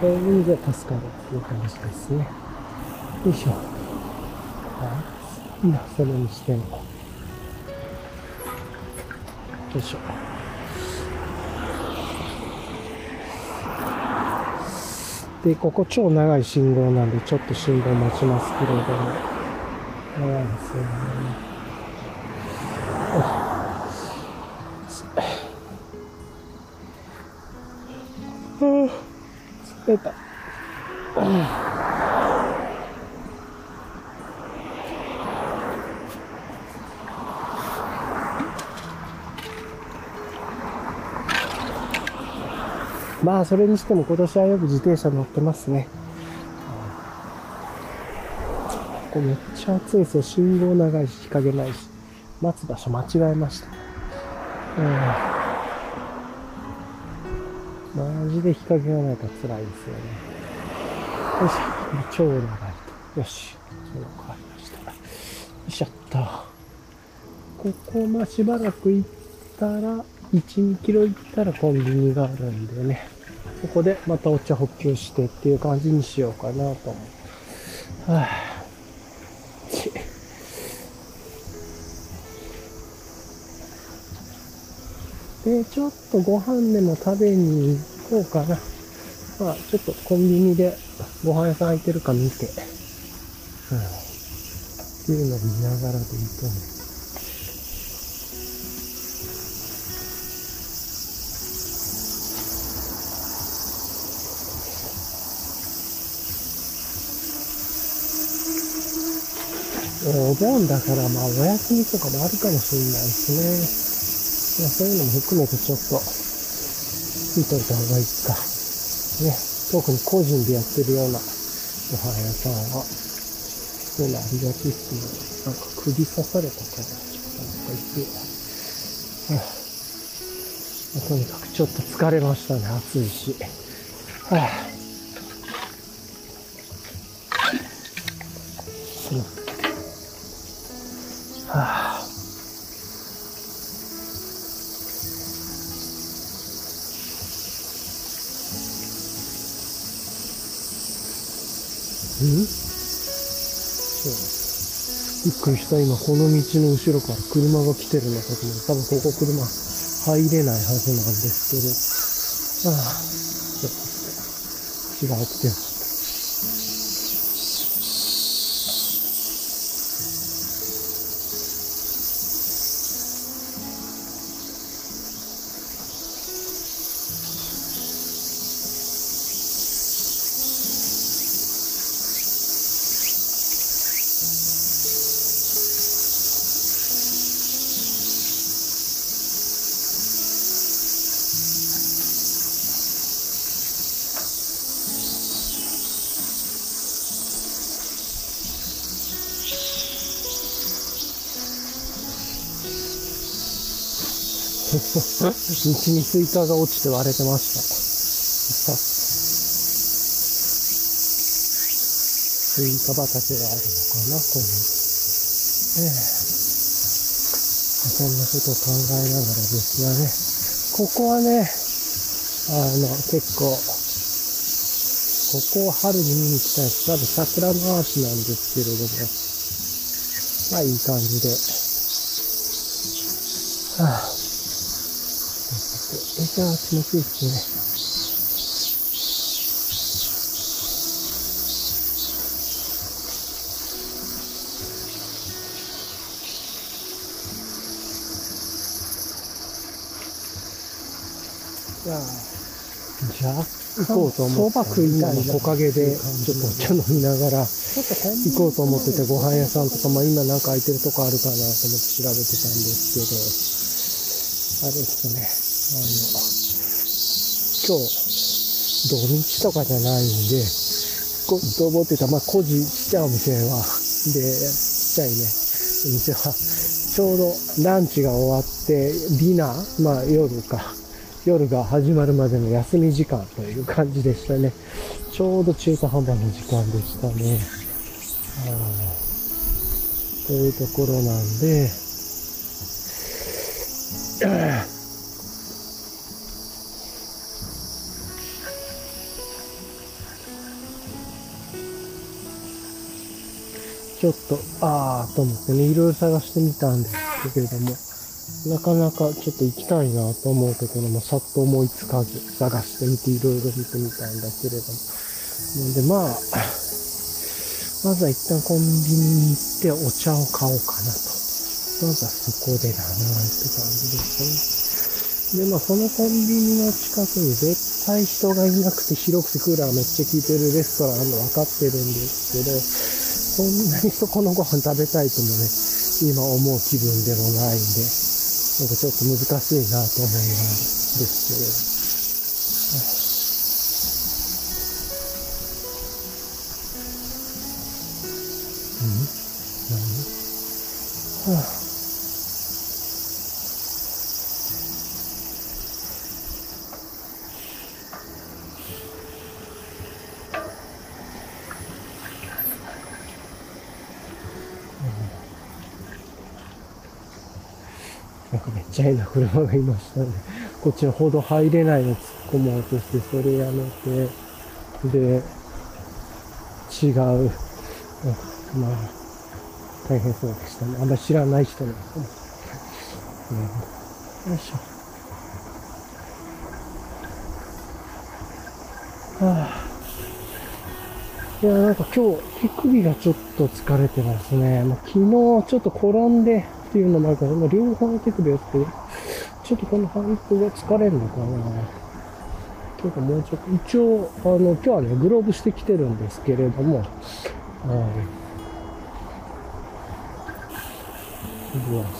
そういう意味で助かるっていう感じですね。よいしょ。はい。いいな、それにしても。よいしょ。で、ここ超長い信号なんで、ちょっと信号待ちますけれども。長いですよね。まあ、それにしても今年はよく自転車乗ってますね。ここめっちゃ暑いですよ。信号長いし、日陰ないし。待つ場所間違えました。うん。マジで日陰がないと辛いですよね。よし。超長いと。よし。そう変わりました。よいしょっと。ここ、ま、しばらく行ったら、1、2キロ行ったらコンビニがあるんでね。ここでまたお茶補給してっていう感じにしようかなと思う。はあで、ちょっとご飯でも食べに行こうかな。まあ、ちょっとコンビニでご飯屋さん空いてるか見て、うん。っていうのを見ながらでいいと思う。お盆だから、まあ、お休みとかもあるかもしれないですね。まあ、そういうのも含めてちょっと、見といた方がいいか。ね。特に個人でやってるようなご飯屋さんは、そういうのありがちっすね。なんか首刺されたから、ちょっとなんか言って、はあ、とにかくちょっと疲れましたね。暑いし。はあっくりした。今、この道の後ろから車が来てるのかと思う。多分ここ車入れないはずなんですけど。ああ、ちょっと。違うって道にスイカが落ちて割れてました。スイカ畑があるのかな、こういう。ええそんなことを考えながらですがね、ここはね、あの、結構、ここを春に見に来たいです。多分桜の足なんですけれども、まあいい感じで。はあめちゃ気持ちいいですね。じゃあ、じゃあ、行こうと思って。そば食いたい木陰で、ちょっとお茶飲みながら、行こうと思ってて、ご飯屋さんとか、まあ今なんか空いてるとこあるかなと思って調べてたんですけど、あれですね。あの、今日、土日とかじゃないんで、こと思ってた、まあ、個人ちっちゃいお店は、で、ちっちゃいね、お店は、ちょうどランチが終わって、ディナー、まあ夜か、夜が始まるまでの休み時間という感じでしたね。ちょうど中途半端な時間でしたね。というところなんで、ょっと、あーと思ってね、いろいろ探してみたんですけれども、なかなかちょっと行きたいなと思うところもさっと思いつかず、探してみていろいろ見てみたんだけれども。ので、まあ、まずは一旦コンビニに行ってお茶を買おうかなと。まずはそこでだなって感じですね。で、まあそのコンビニの近くに絶対人がいなくて広くてクーラーめっちゃ効いてるレストランあるの分かってるんですけど、そんなにそこのご飯食べたいともね、今思う気分でもないんで、なんかちょっと難しいなと思いますですけど。うん？何？はあちゃ変な車がいましたね。こっちの歩道入れないの突っ込もうとして、それやめて、で、違う、まあ、大変そうでしたね。あんまり知らない人なんですね。うん、よいしょ。はあいや、なんか今日、手首がちょっと疲れてますね。まあ、昨日ちょっと転んで、っていうのもあるから、まあ、両方手首やって、ちょっとこの反復が疲れるのかな。というかもうちょっと、一応、あの、今日はね、グローブしてきてるんですけれども、はい。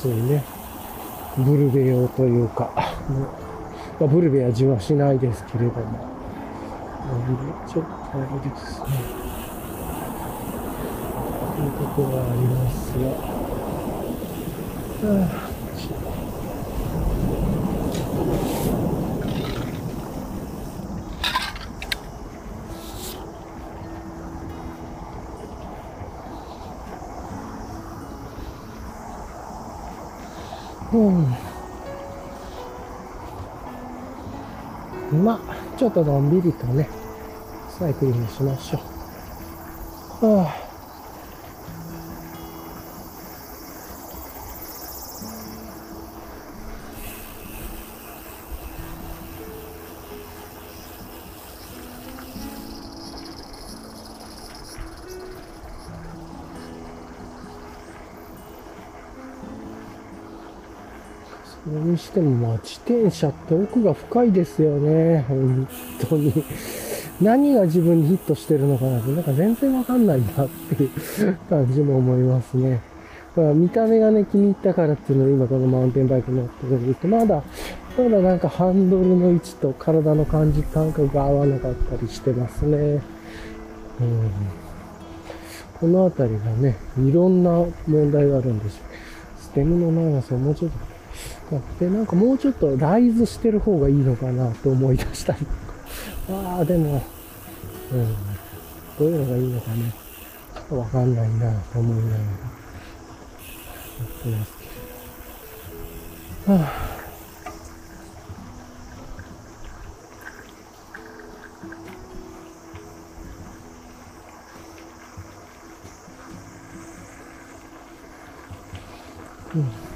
そういね、ブルベ用というか、まあ、ブルベ味はしないですけれども、なん。で、ちょっとあれですね、ということはありますが、うん、まあ、ちょっとのんびりとね、サイクリングしましょう。はあ転車って奥が深いですよね。本当に。何が自分にヒットしてるのかなって、なんか全然わかんないなっていう感じも思いますね。まあ、見た目がね、気に入ったからっていうのを今このマウンテンバイク乗ってると、まだ、まだなんかハンドルの位置と体の感じ、感覚が合わなかったりしてますね。うんこの辺りがね、いろんな問題があるんですよ。ステムの長さをもうちょっとで、なんかもうちょっとライズしてる方がいいのかなと思い出したり。ああ、でも、うん、どういうのがいいのかね。ちょっとわかんないなと思いながらやってますけど。はあうん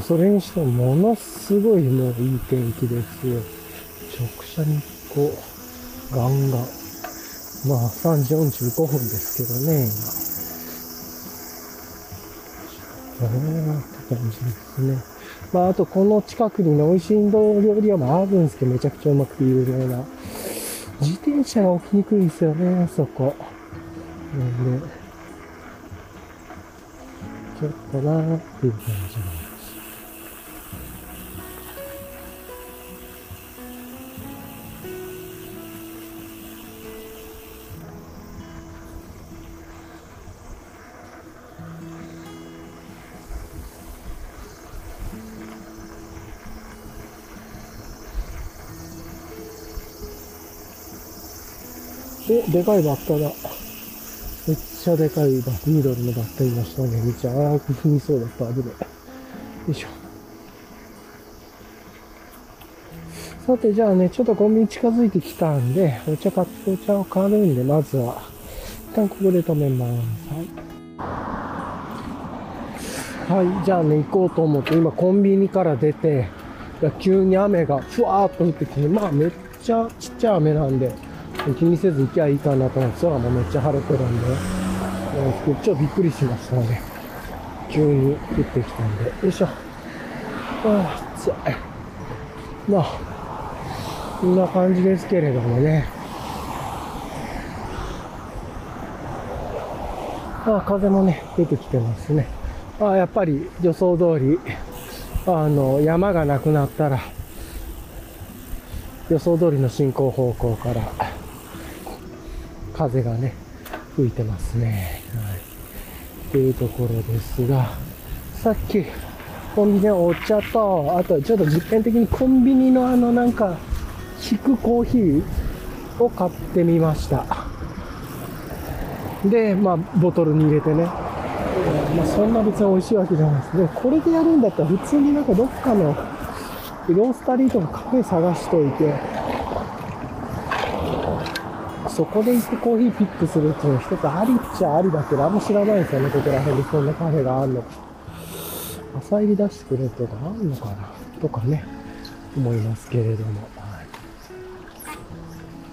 もそれにしてもものすごいもういい天気ですよ。直射日光、ガンガン。まあ3時45分ですけどね、今。えーって感じですね。まあ、あとこの近くにね、美味しいインド料理屋もあるんですけど、めちゃくちゃうまくて有名な。自転車が置きにくいですよね、あそこ。なんで、ちょっとなーっていう感じです。でかいバッタだ。めっちゃでかいバッタ緑のバッタいましたね。めっちゃ荒く踏みそうだった。危ない。よいしょ。さて、じゃあね、ちょっとコンビニ近づいてきたんで、お茶買って、お茶を買うんで、まずは、一旦ここで止めます。はい。はい、じゃあね、行こうと思って、今コンビニから出て、急に雨がふわーっと降ってきて、まあめっちゃちっちゃい雨なんで、気にせず行きゃいいかなと思って、空もめっちゃ晴れてるんで、ちょっとびっくりしましたね。急に降ってきたんで。よいしょ。ああ、暑い。まあ、こんな感じですけれどもね。ああ、風もね、出てきてますね。ああ、やっぱり予想通り、あの、山がなくなったら、予想通りの進行方向から、風がね、吹いてますね。はい。っていうところですが、さっき、コンビニのお茶と、あとちょっと実験的にコンビニのあのなんか、引くコーヒーを買ってみました。で、まあ、ボトルに入れてね。まあ、そんな別に美味しいわけじゃないです。で、これでやるんだったら普通になんかどっかのロースタリーとかカフェ探しといて、そこで行ってコーヒーピックするっていうの一つありっちゃありだけど、あんま知らないですよね、ここら辺にそんなカフェがあるのか。朝入り出してくれるとかあるのかなとかね、思いますけれども。は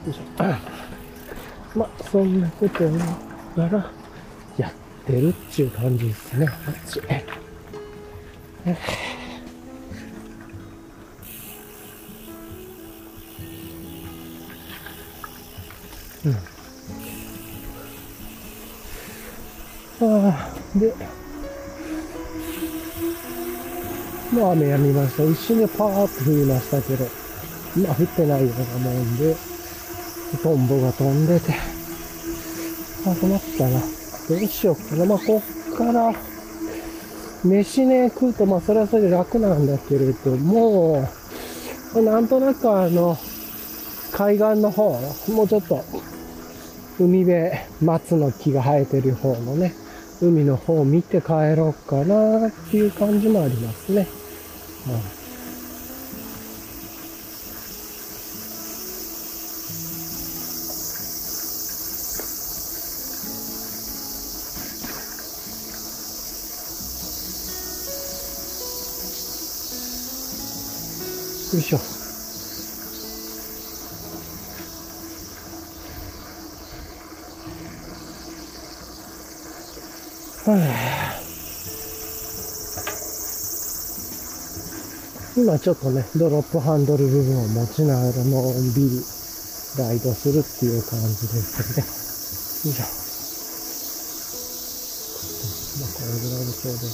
い、よいしょ。まあ、そんなことをながら、やってるっていう感じですね。あっち。うん。ああ、で、もう雨やみました。一瞬でパーッと降りましたけど、まあ降ってないようなもんで、トンボが飛んでて、あ、困ったな。どうしようかな。まあ、こっから、飯ね、食うと、まあ、それはそれで楽なんだけれども、なんとなくあの、海岸の方、もうちょっと、海辺、松の木が生えてる方のね、海の方を見て帰ろうかなっていう感じもありますね。うんよいしょ。今ちょっとね、ドロップハンドル部分を持ちながらのんびりライドするっていう感じですね。よいしょ。まあ、これぐらいでちょうど。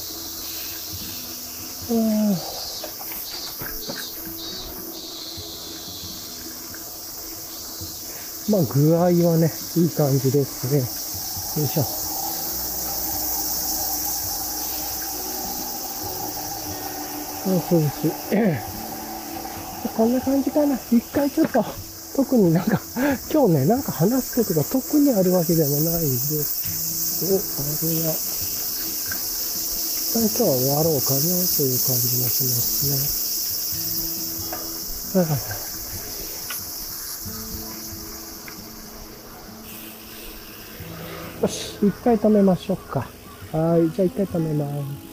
まあ具合はね、いい感じですね。よいしょ。そう涼しい。こんな感じかな。一回ちょっと、特になんか、今日ね、なんか話すことが特にあるわけでもないんで、お、あれは、一旦今日は終わろうかなという感じもしますね。はあよし、一回止めましょうか。はい、じゃあ一回止めます。